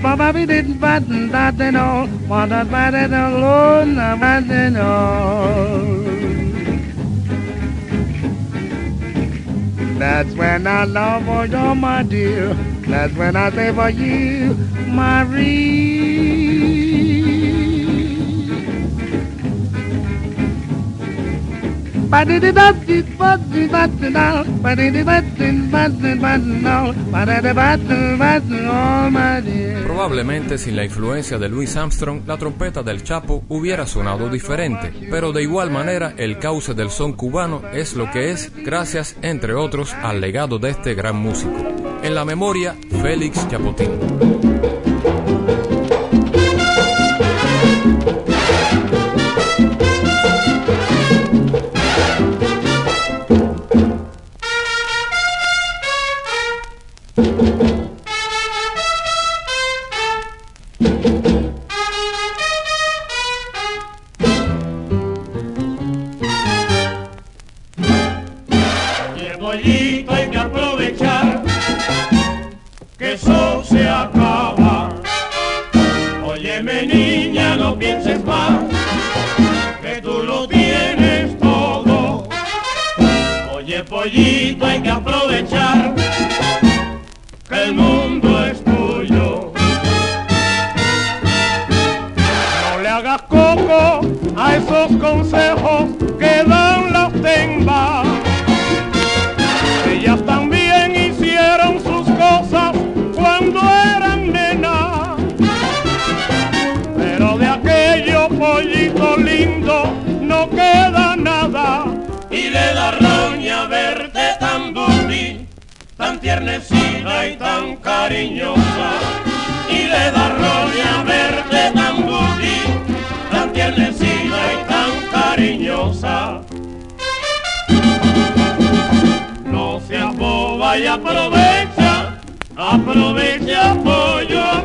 ba ba be did and all, that bad and alone, and all. That's when I love for you, my dear. That's when I say for you, Marie. Probablemente sin la influencia de Louis Armstrong, la trompeta del Chapo hubiera sonado diferente, pero de igual manera el cauce del son cubano es lo que es gracias, entre otros, al legado de este gran músico. En la memoria, Félix Chapotín. aprovecha, aprovecha pollo.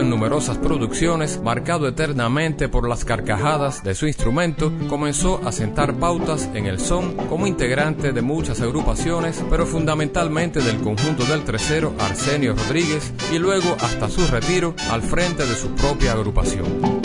En numerosas producciones, marcado eternamente por las carcajadas de su instrumento, comenzó a sentar pautas en el son como integrante de muchas agrupaciones, pero fundamentalmente del conjunto del tercero Arsenio Rodríguez y luego hasta su retiro al frente de su propia agrupación.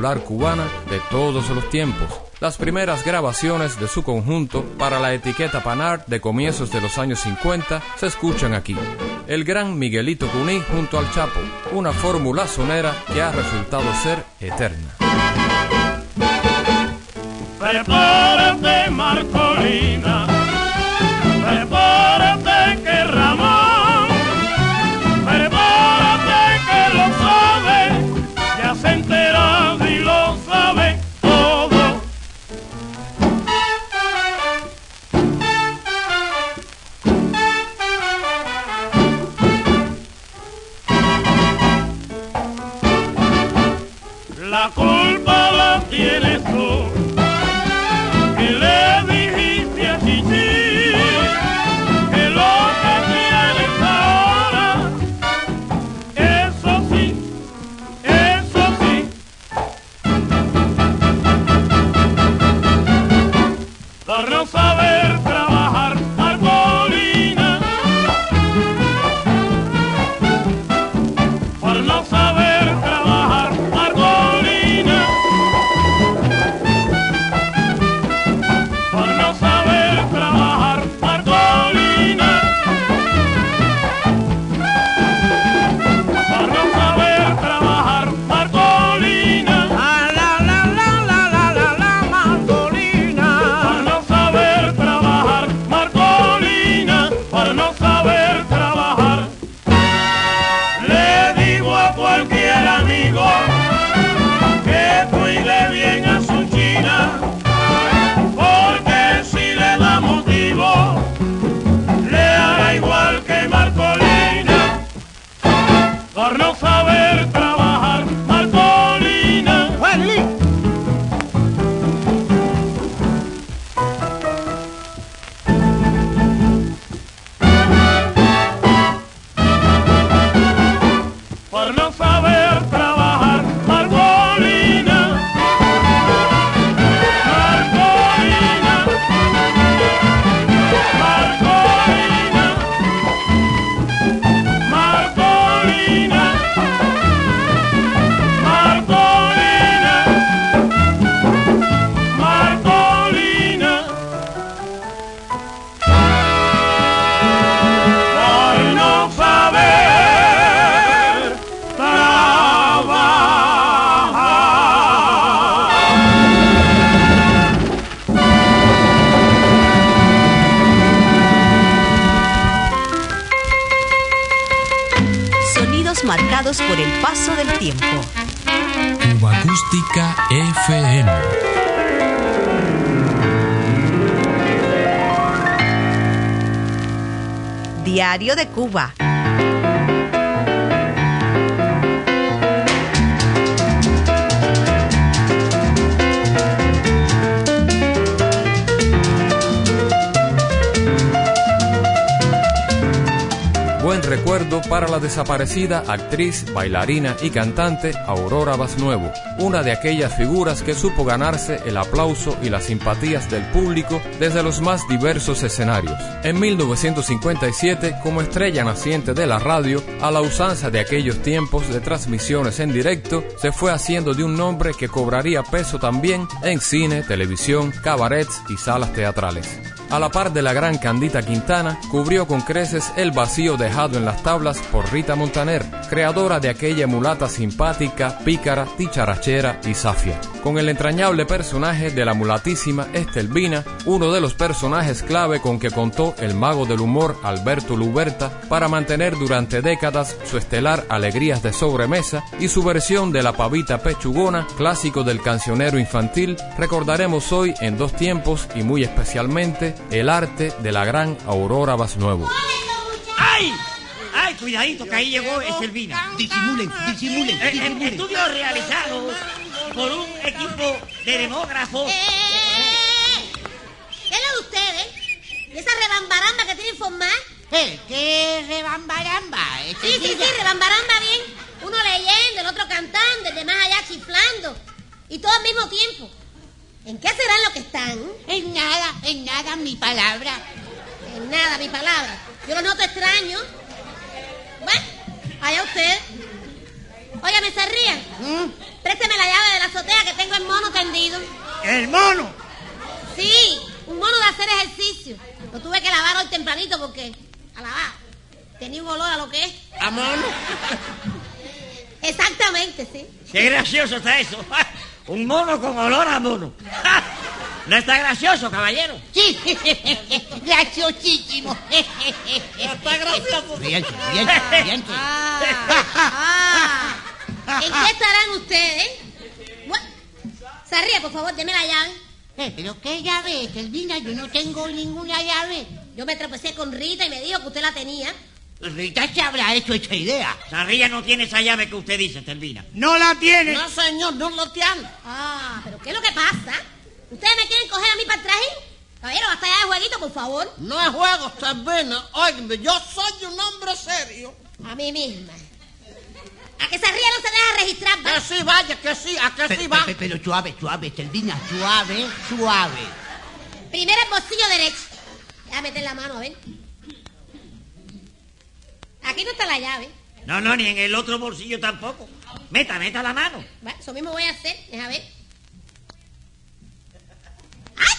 Cubana de todos los tiempos. Las primeras grabaciones de su conjunto para la etiqueta Panart de comienzos de los años 50 se escuchan aquí. El gran Miguelito Cuní junto al Chapo, una fórmula sonera que ha resultado ser eterna. Marcolina. Culpa la tienes tú. Diario de Cuba. Recuerdo para la desaparecida actriz, bailarina y cantante Aurora Basnuevo, una de aquellas figuras que supo ganarse el aplauso y las simpatías del público desde los más diversos escenarios. En 1957, como estrella naciente de la radio, a la usanza de aquellos tiempos de transmisiones en directo, se fue haciendo de un nombre que cobraría peso también en cine, televisión, cabarets y salas teatrales. A la par de la gran Candita Quintana, cubrió con creces el vacío dejado en las tablas por Rita Montaner, creadora de aquella mulata simpática, pícara, dicharachera y safia. Con el entrañable personaje de la mulatísima Estelvina, uno de los personajes clave con que contó el mago del humor Alberto Luberta para mantener durante décadas su estelar Alegrías de sobremesa y su versión de la pavita pechugona, clásico del cancionero infantil, recordaremos hoy en dos tiempos y muy especialmente el arte de la gran Aurora Basnuevo. ¡Ay! ¡Ay, cuidadito, que ahí llegó Estelvina! Disimulen, disimulen, Eh, eh, disimulen. estudios realizados por un equipo de demógrafos. ¡Eh! ¿Qué es lo de ustedes? ¿Y esa rebambaramba que tienen formar? Eh, ¿Qué rebambaramba? Sí, sí, sí, rebambaramba bien. Uno leyendo, el otro cantando, el demás allá chiflando. Y todo al mismo tiempo. ¿En qué serán lo que están? En nada, en nada, mi palabra. En nada, mi palabra. Yo lo noto extraño. Bueno, allá usted. Óigame, se ríen. ¿Mm? Présteme la llave de la azotea que tengo el mono tendido. ¡El mono! Sí, un mono de hacer ejercicio. Lo tuve que lavar hoy tempranito porque, a lavar, tenía un olor a lo que es. ¿A mono? Exactamente, sí. ¡Qué gracioso está eso! Un mono con olor a mono. ¿No está gracioso, caballero? Sí, graciosísimo. Está gracioso. Ríanse, ríanse, ríanse. Ah, ah. ¿En qué estarán ustedes? Ríe, por favor, deme la llave. Eh, ¿Pero qué llave, Selvina? Yo no tengo ninguna llave. Yo me tropecé con Rita y me dijo que usted la tenía. Rita se habrá hecho esa idea. Sarría no tiene esa llave que usted dice, Estelvina. No la tiene. No, señor, no lo tiene. Ah, pero ¿qué es lo que pasa? ¿Ustedes me quieren coger a mí para el traje? Caballero, basta ya de jueguito, por favor. No es juego, Selvina. Óigame, yo soy un hombre serio. A mí misma. A que ríe no se deja registrar, ¿va? Que sí, vaya, que sí, a que sí va. Pero, suave, suave, Selvina, suave, suave. Primero el bolsillo derecho. Voy a meter la mano, a ver. Aquí no está la llave. No, no, ni en el otro bolsillo tampoco. Meta, meta la mano. Va, Eso mismo voy a hacer. Deja ver. ¡Ay!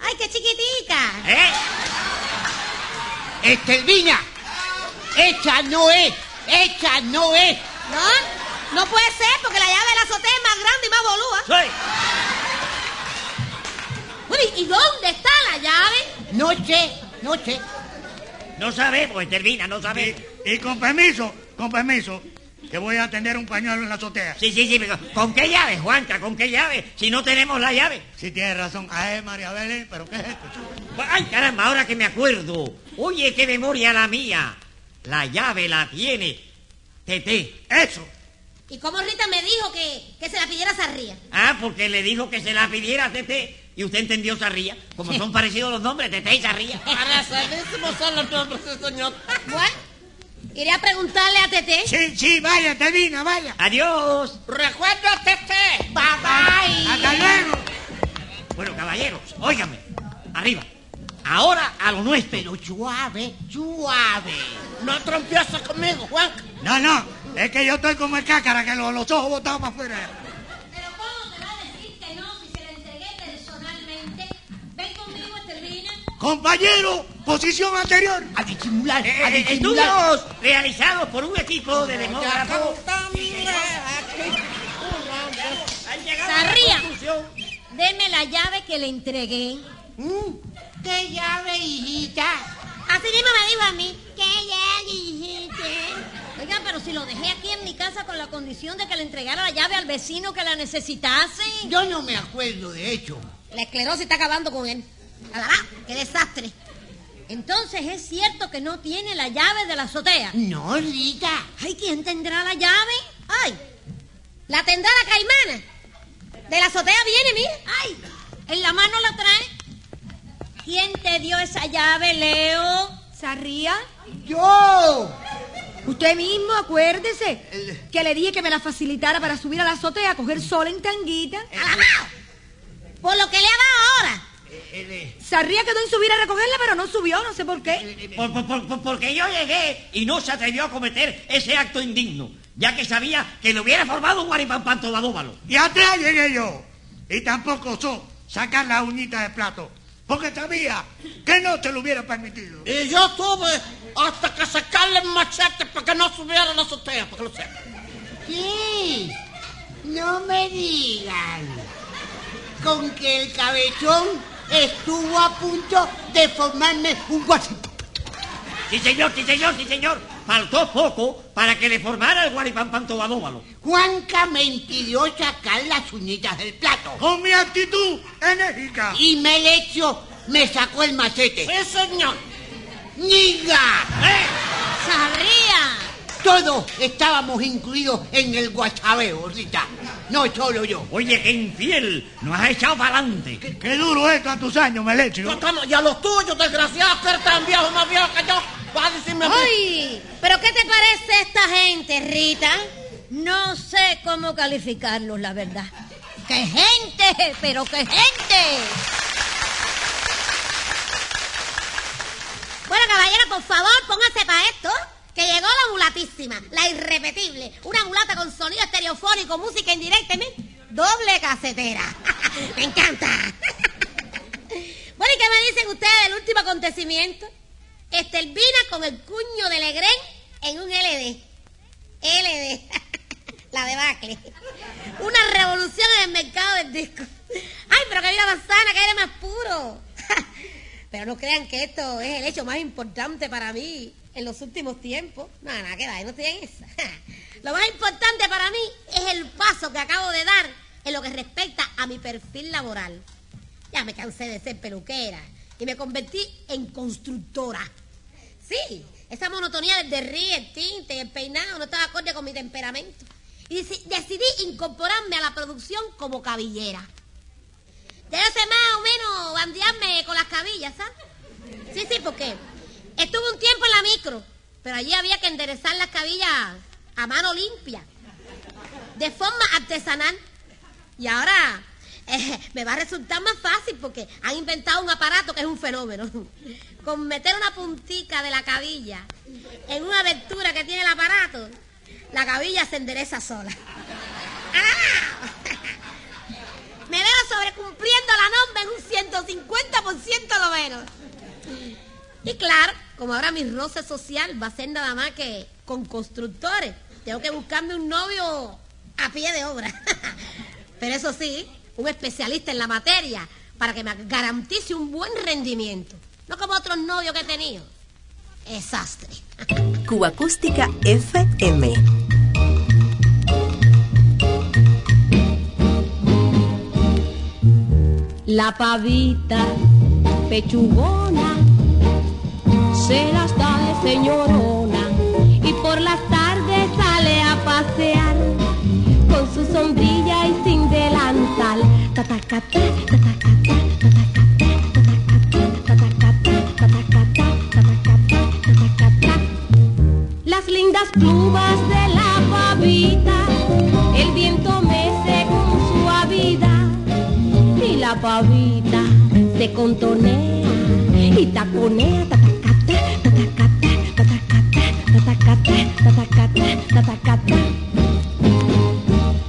¡Ay, qué chiquitica! ¿Eh? Estelvina, esa no es, esa no es. No, no puede ser porque la llave de la azotea es más grande y más bolúa. Soy. Bueno, ¿y dónde está la llave? No sé, no sé. No sabemos, Estelvina, no sabemos. Y, y con permiso, con permiso, que voy a tender un pañuelo en la azotea. Sí, sí, sí, pero ¿con qué llave, Juanca? ¿Con qué llave? Si no tenemos la llave. Sí, tienes razón. Ay, María Belén, pero ¿qué es esto? Ay, caramba, ahora que me acuerdo. Oye, qué memoria la mía. La llave la tiene Tete. Eso. ¿Y cómo Rita me dijo que, que se la pidiera a Sarría? Ah, porque le dijo que se la pidiera a Tete. Y usted entendió Sarría. Como son parecidos los nombres, Tete y Sarría. Parecidísimos son los nombres, señor. Bueno, iré a preguntarle a Tete. Sí, sí, vaya, Telvina, vaya. Adiós. Recuerda, Tete. Bye bye. Hasta luego. Bueno, caballeros, óigame. Arriba. Ahora a lo nuestro. Pero suave, suave. No trompieses conmigo, Juan. No, no, es que yo estoy como el cácara, que los, los ojos botados para afuera. Pero ¿cómo te va a decir que no si se la entregué personalmente? Ven conmigo, Estelvina. Compañero, posición anterior. A disimular, Eh, a eh, disimular. estudios realizados por un equipo de demógrafos. Sarría. Deme la llave que le entregué. Mm, ¿Qué llave, hijita? Así mismo me dijo a mí. ¿Qué llave, hijita? Oiga, pero si lo dejé aquí en mi casa con la condición de que le entregara la llave al vecino que la necesitase. Yo no me acuerdo, de hecho. La esclerosis está acabando con él. ¡Alará! ¡Qué desastre! Entonces es cierto que no tiene la llave de la azotea. No, Rita. Ay, ¿quién tendrá la llave? Ay, la tendrá la caimana. De la azotea viene, mira. Ay, en la mano la trae. ¿Quién te dio esa llave, Leo? ¿Sarría? ¡Yo! Usted mismo, acuérdese, que le dije que me la facilitara para subir a la azotea a coger sol en tanguita. ¡Alabao! Por lo que le ha dado ahora. Sarría quedó en subir a recogerla, pero no subió, no sé por qué. Por- por- por- por- porque yo llegué y no se atrevió a cometer ese acto indigno, ya que sabía que le hubiera formado un guaripampan todadóbalo. Y atrás llegué yo. Y tampoco osó sacar la uñita de plato. Porque sabía que no se lo hubiera permitido. Y yo tuve hasta que sacarle el machete para que no subiera a la azotea, para que lo sepa. ¿Qué? No me digan. Con que el cabezón estuvo a punto de formarme un guasito. Sí, señor, sí, señor, sí, señor. Faltó poco para que le formara el guaripampan todadóbalo. Juanca me impidió sacar las uñitas del plato. Con mi actitud enérgica. Y Melecho me sacó el machete. Sí, señor. ¡Niga! ¡Sarría! Todos estábamos incluidos en el guachabeo, Rita. No solo yo. Oye, qué infiel, nos has echado para adelante. Qué duro esto a tus años, Melecho. Y a los tuyos, desgraciado, que eres tan viejo, más viejo que yo. Va a decirme. ¡Ay! ¿Pero qué te parece esta gente, Rita? No sé cómo calificarlos, la verdad. ¡Qué gente! ¡Pero qué gente! Bueno, caballero, por favor, póngase para esto. Que llegó la mulatísima, la irrepetible. Una mulata con sonido estereofónico, música indirecta, ¿me? doble casetera. Me encanta. bueno, ¿y qué me dicen ustedes del último acontecimiento? Estelvina con el cuño de Legrén en un LD. LD. La debacle. Una revolución en el mercado del disco. Ay, pero que vida manzana, que aire más puro. Pero no crean que esto es el hecho más importante para mí en los últimos tiempos. No, nada, que no estoy en esa. Lo más importante para mí es el paso que acabo de dar en lo que respecta a mi perfil laboral. Ya me cansé de ser peluquera y me convertí en constructora. Sí, esa monotonía del derri, el tinte el peinado no estaba acorde con mi temperamento. Y deci- decidí incorporarme a la producción como cabillera. Debe ser más o menos bandearme con las cabillas, ¿sabes? Sí, sí, porque estuve un tiempo en la micro, pero allí había que enderezar las cabillas a mano limpia, de forma artesanal. Y ahora eh, me va a resultar más fácil porque han inventado un aparato que es un fenómeno. Con meter una puntica de la cabilla en una abertura que tiene el aparato, la cabilla se endereza sola. ¡Ah! Me veo sobrecumpliendo la norma en un 150% lo menos. Y claro, como ahora mi roce social va a ser nada más que con constructores, tengo que buscarme un novio a pie de obra. Pero eso sí, un especialista en la materia para que me garantice un buen rendimiento. No como otros novios que he tenido. Desastre. Cuba Acústica FM. La pavita pechugona se las da de señorona y por las tardes sale a pasear con su sombrilla y sin delantal. Las lindas plumas de la pavita, el viento mece con suavidad y la pavita se contonea y taconea tatacata, tatacata, tatacata.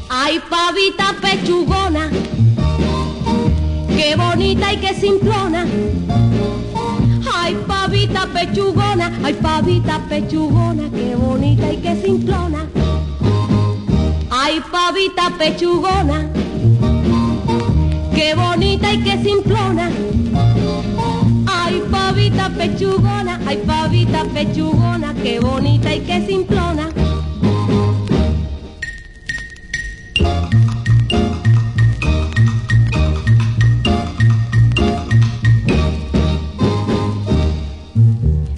Ay, pavita pechugona, qué bonita y qué simplona. Ay, pavita pechugona, ay, pavita pechugona, qué bonita y qué simplona. Ay, pavita pechugona, qué bonita y qué simplona. Pavita pechugona, ay pavita pechugona, qué bonita y qué simplona.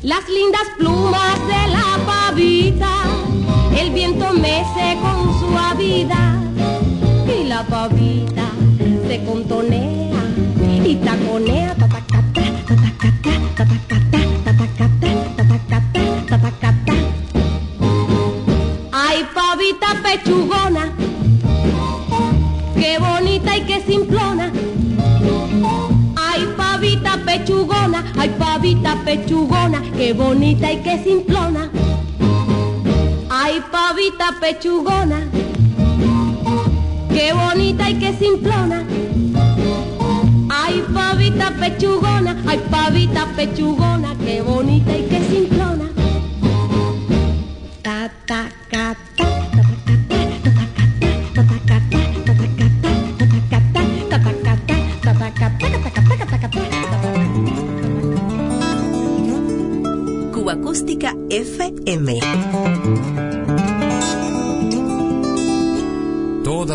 Las lindas plumas de la pavita, el viento mece con suavidad y la pavita se contonea y taconea Ay, pavita pechugona, qué bonita y qué simplona. Ay, pavita pechugona, ay, pavita pechugona, qué bonita y qué simplona. Ay, pavita pechugona, qué bonita y qué simplona. Pavita pechugona, ay, pavita pechugona, qué bonita y qué simplona.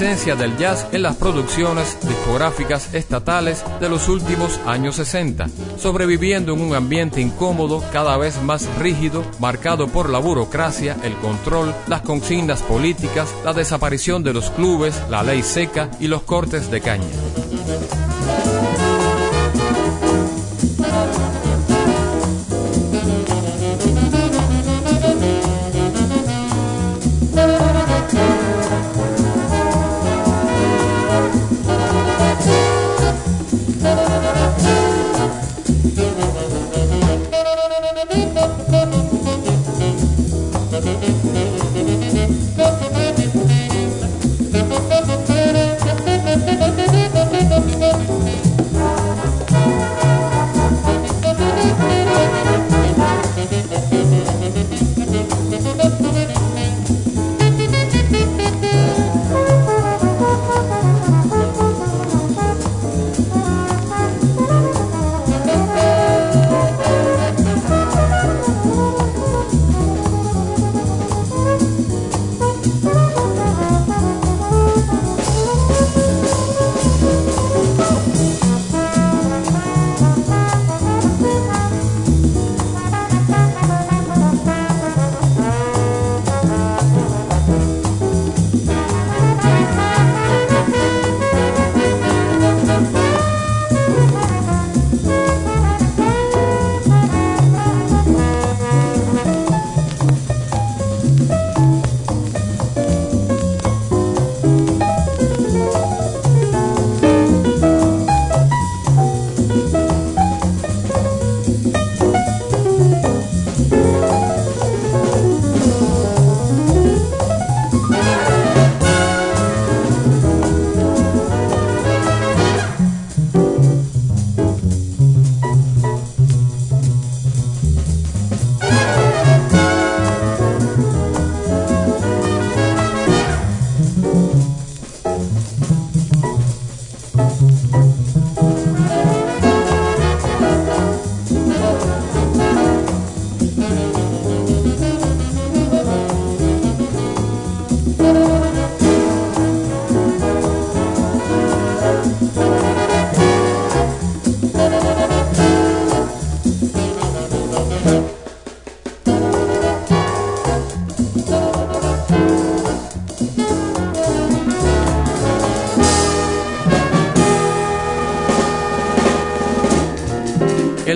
Presencia del jazz en las producciones discográficas estatales de los últimos años 60, sobreviviendo en un ambiente incómodo cada vez más rígido, marcado por la burocracia, el control, las consignas políticas, la desaparición de los clubes, la ley seca y los cortes de caña.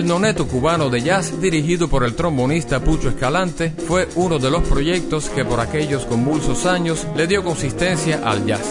El noneto cubano de jazz, dirigido por el trombonista Pucho Escalante, fue uno de los proyectos que por aquellos convulsos años le dio consistencia al jazz.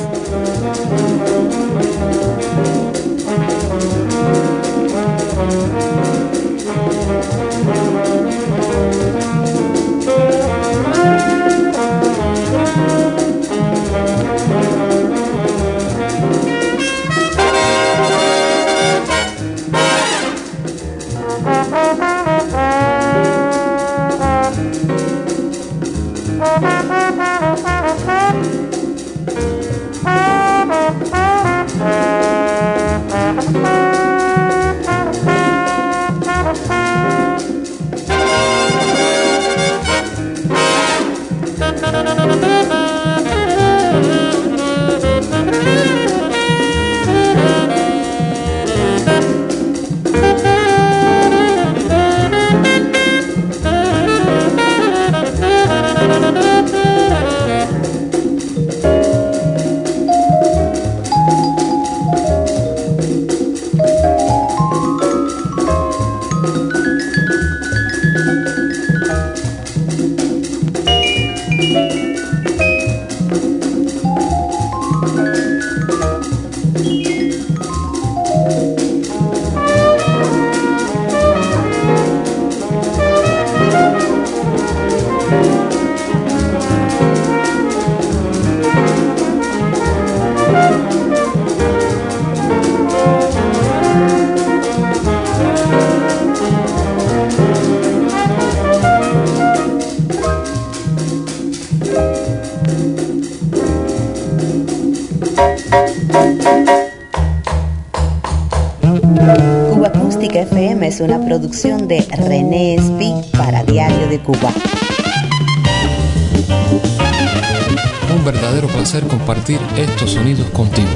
Sonidos contigo.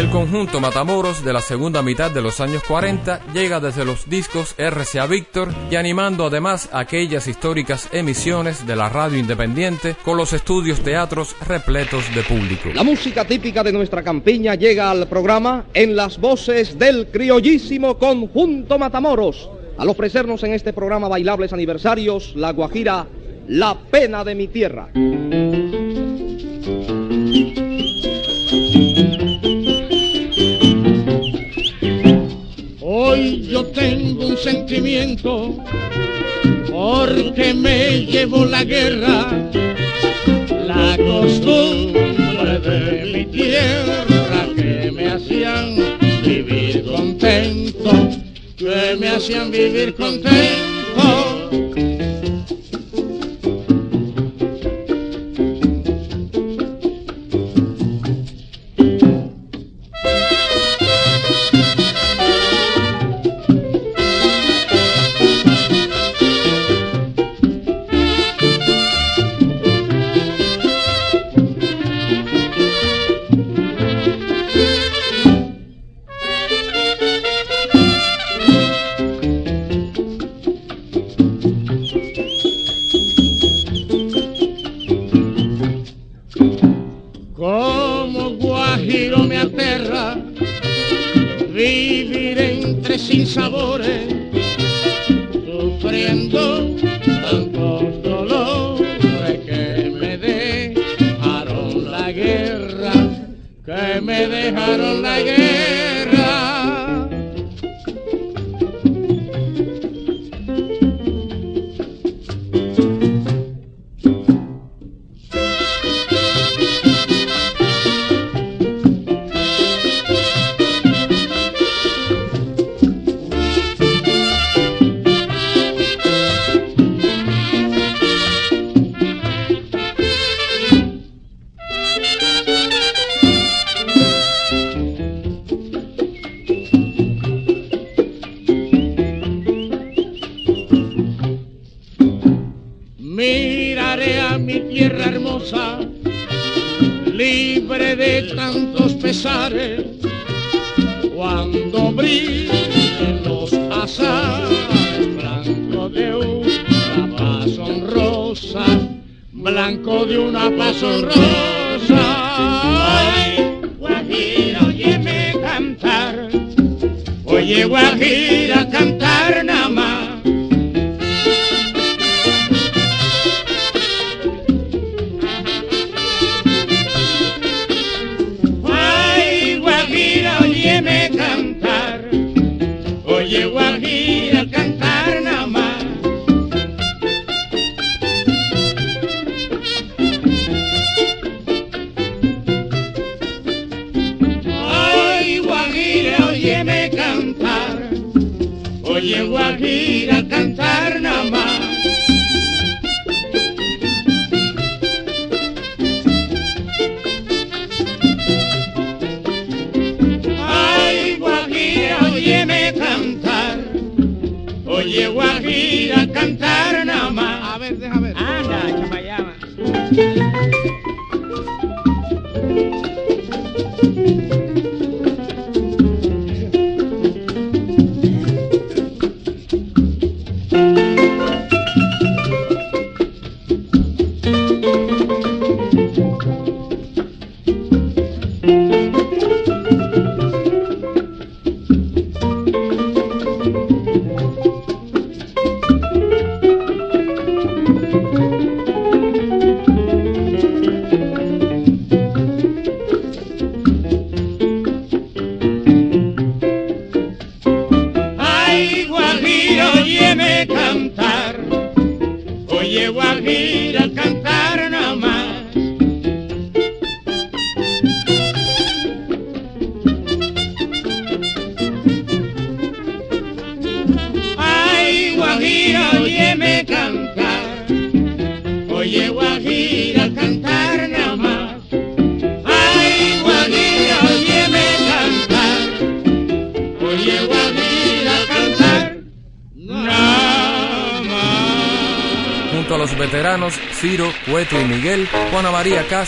El conjunto Matamoros de la segunda mitad de los años 40 llega desde los discos RCA Víctor y animando además aquellas históricas emisiones de la radio independiente con los estudios teatros repletos de público. La música típica de nuestra campiña llega al programa en las voces del criollísimo conjunto Matamoros. Al ofrecernos en este programa bailables aniversarios, la Guajira, la pena de mi tierra. Tengo un sentimiento porque me llevo la guerra, la costumbre de mi tierra que me hacían vivir contento, que me hacían vivir contento. Sufriendo tantos dolores que me dejaron la guerra, que me dejaron la guerra. ir a cantar nada más. Ay, Guajira, óyeme cantar, oye Guajira cantar.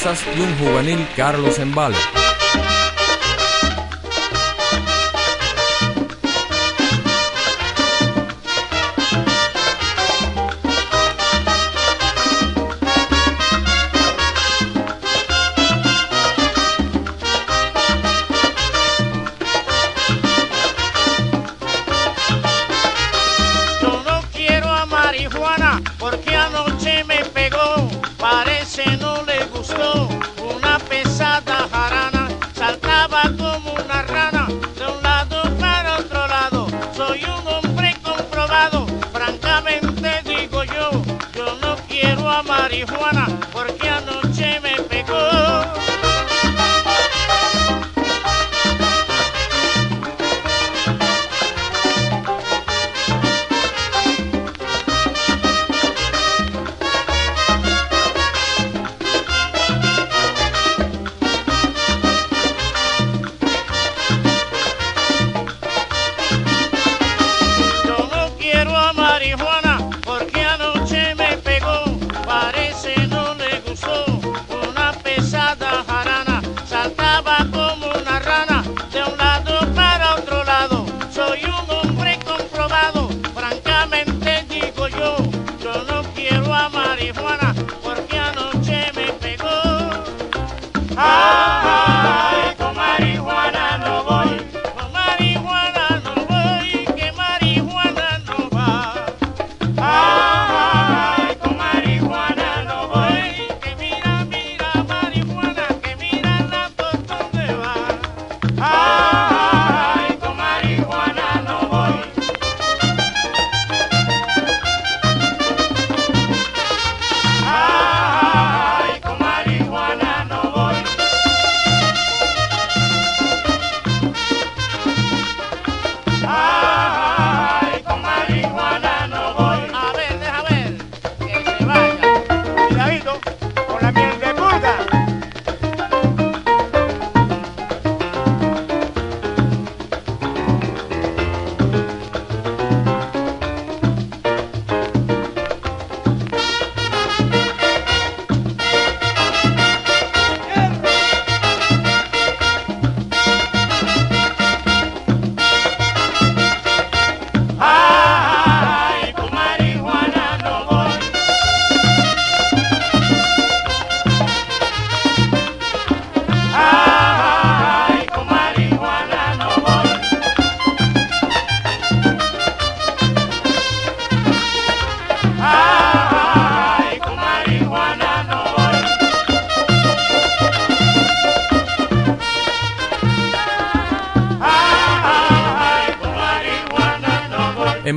Y un juvenil Carlos Embalo.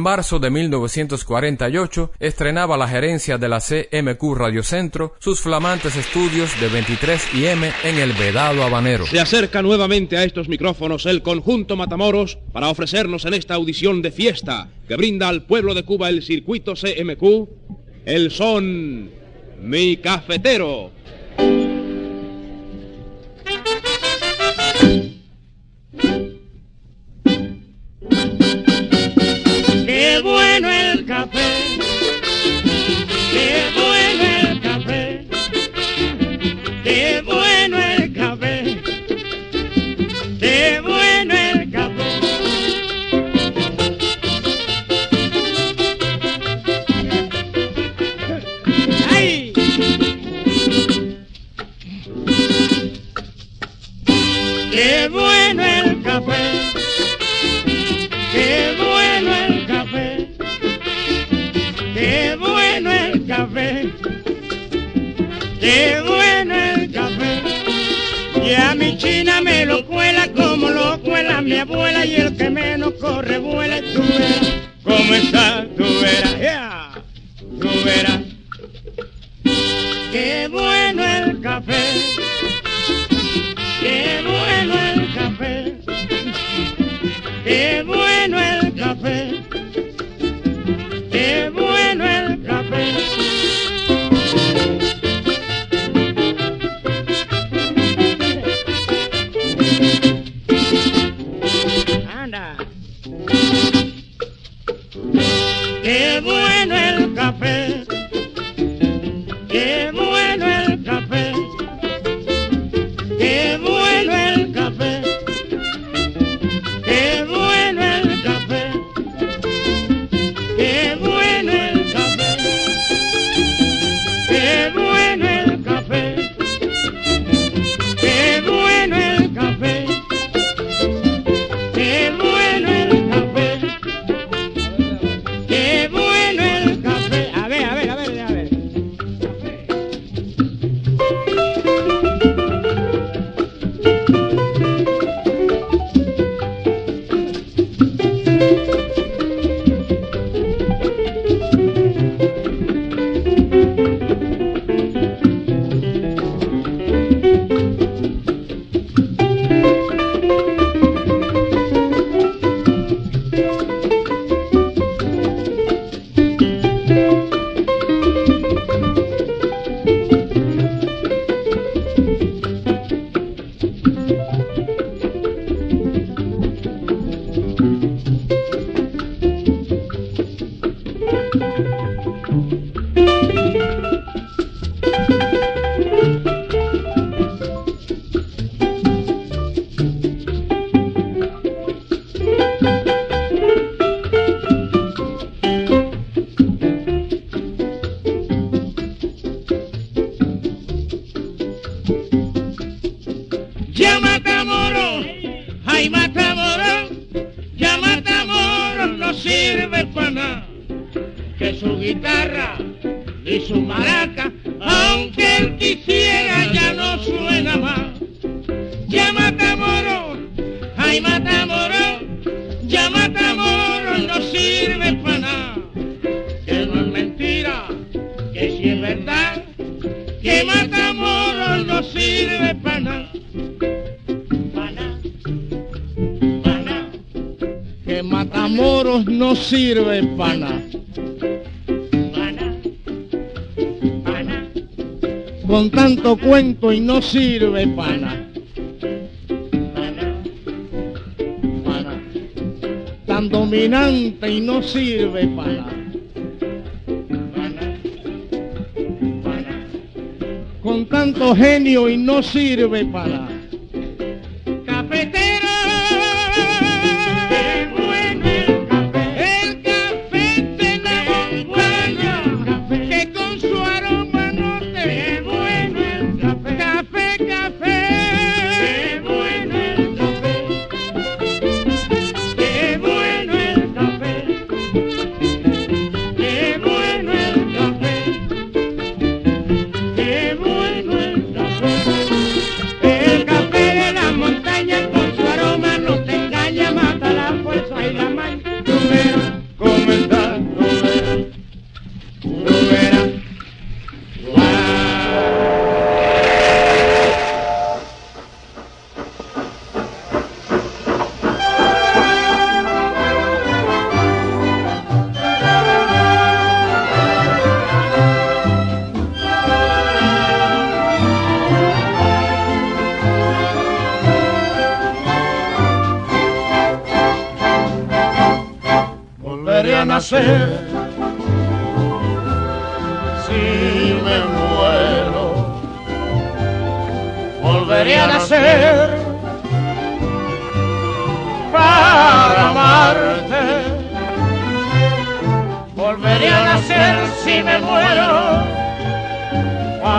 marzo de 1948 estrenaba la gerencia de la CMQ Radiocentro sus flamantes estudios de 23 M. en el Vedado Habanero. Se acerca nuevamente a estos micrófonos el conjunto Matamoros para ofrecernos en esta audición de fiesta que brinda al pueblo de Cuba el circuito CMQ el son Mi Cafetero. con tanto cuento y no sirve para, Pana. Tan dominante y no sirve para. Con tanto genio y no sirve para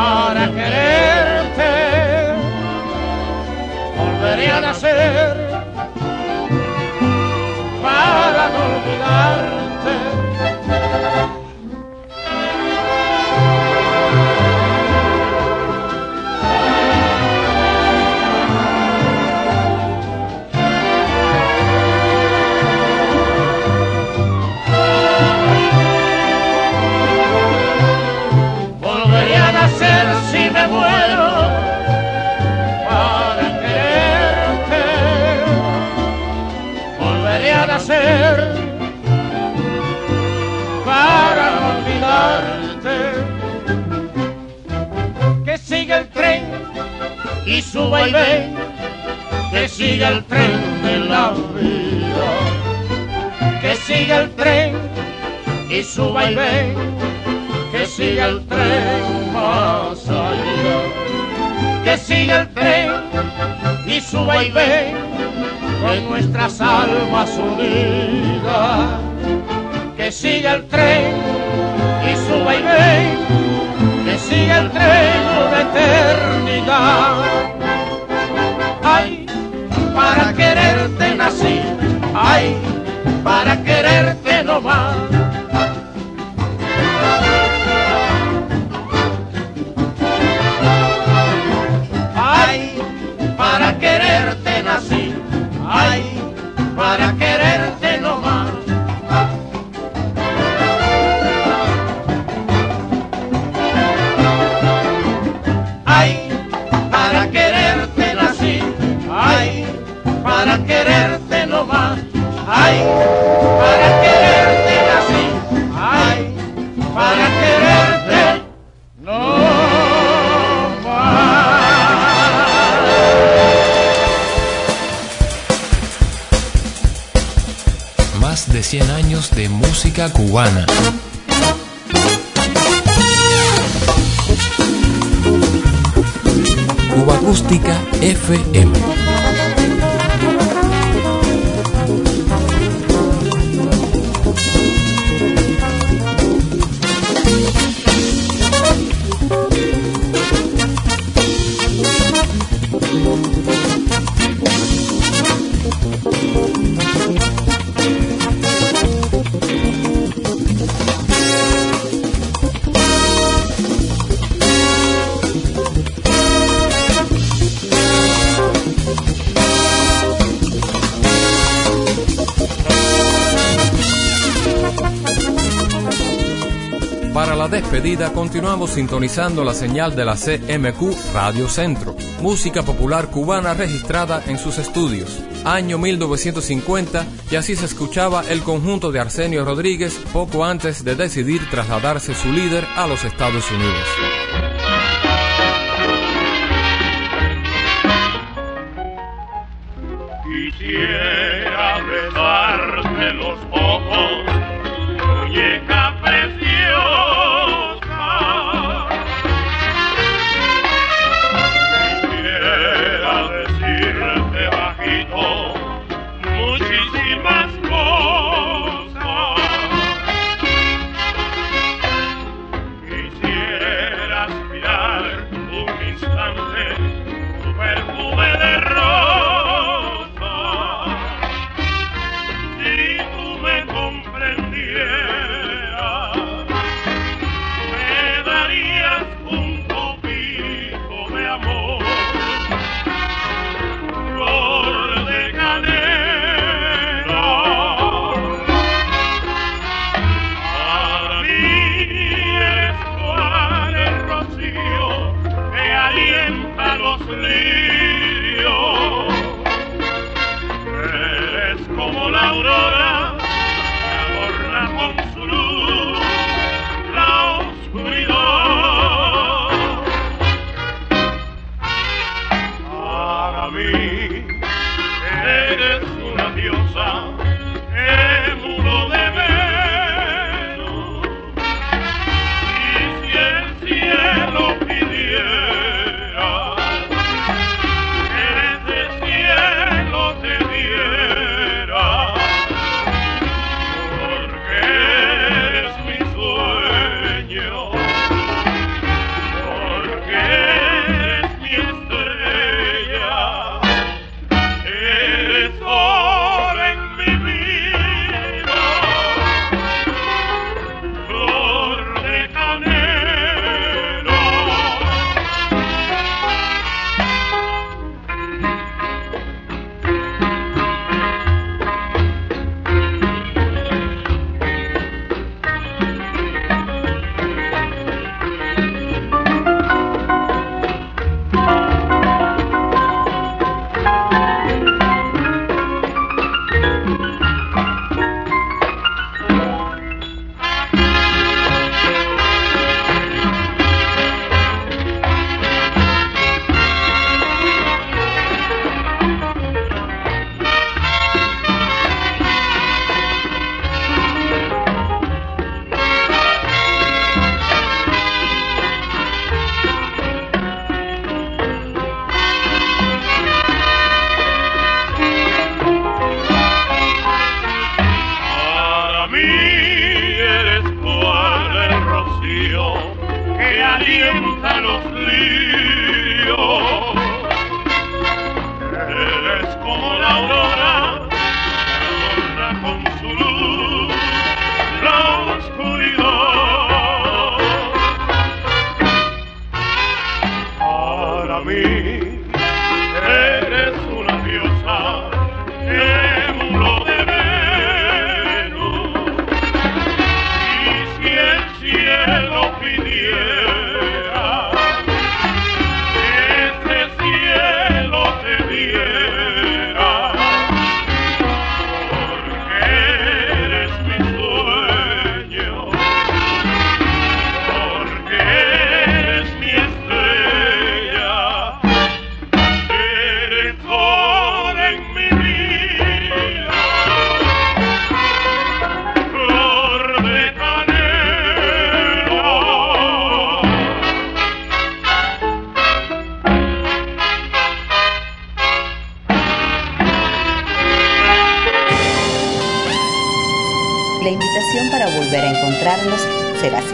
para quererte. Volveré a nacer y suba y ven. Que siga el tren de la vida. Que siga el tren y suba y ven que siga el tren más allá, que siga el tren y suba y ven con nuestras almas unidas, que siga el tren y suba y siga el tren una eternidad. Ay, para quererte nací, ay, para quererte no música continuamos sintonizando la señal de la CMQ Radio Centro, música popular cubana registrada en sus estudios. Año 1950 y así se escuchaba el conjunto de Arsenio Rodríguez poco antes de decidir trasladarse su líder a los Estados Unidos.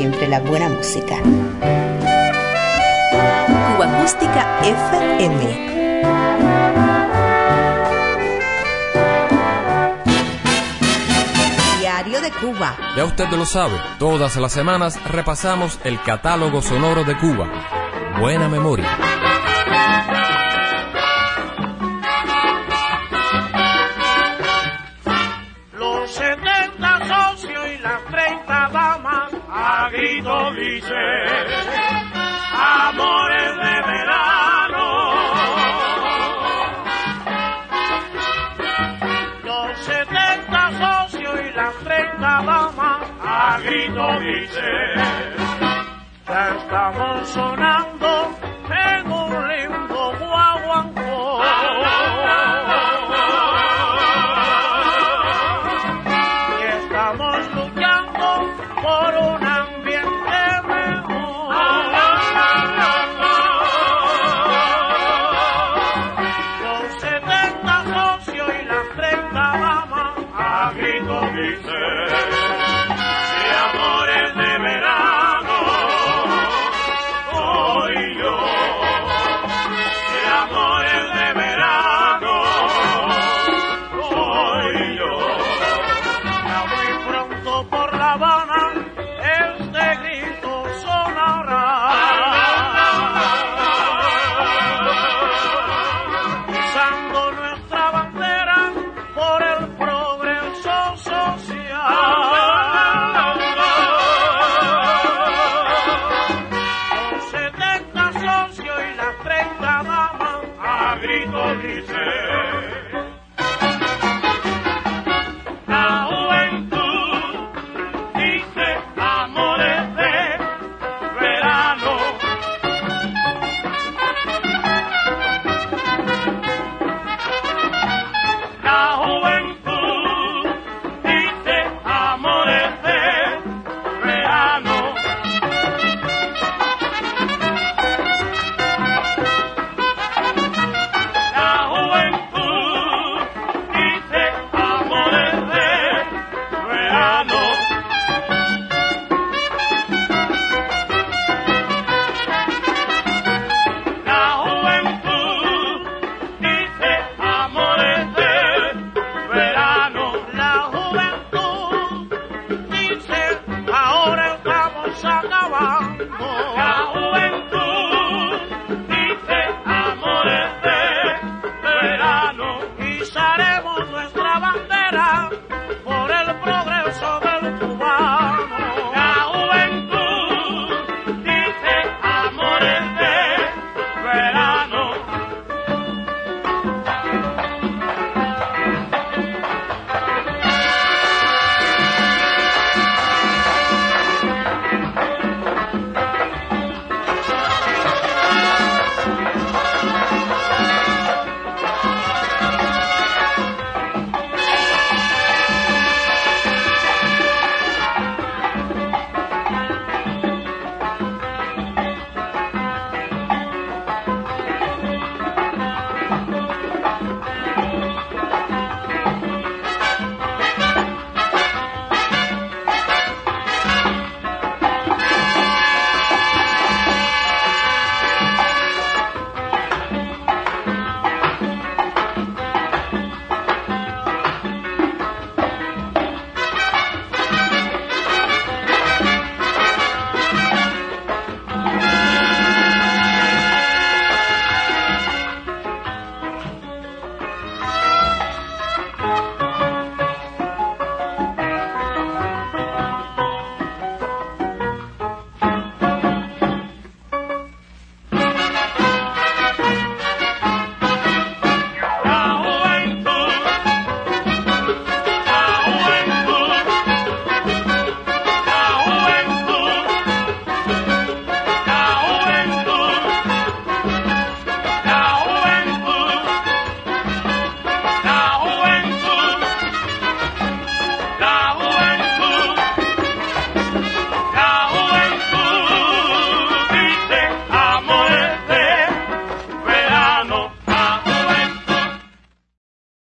siempre la buena música. Cuba Acústica FM. Diario de Cuba. Ya usted lo sabe, todas las semanas repasamos el catálogo sonoro de Cuba. Buena memoria. felice. Cantamos una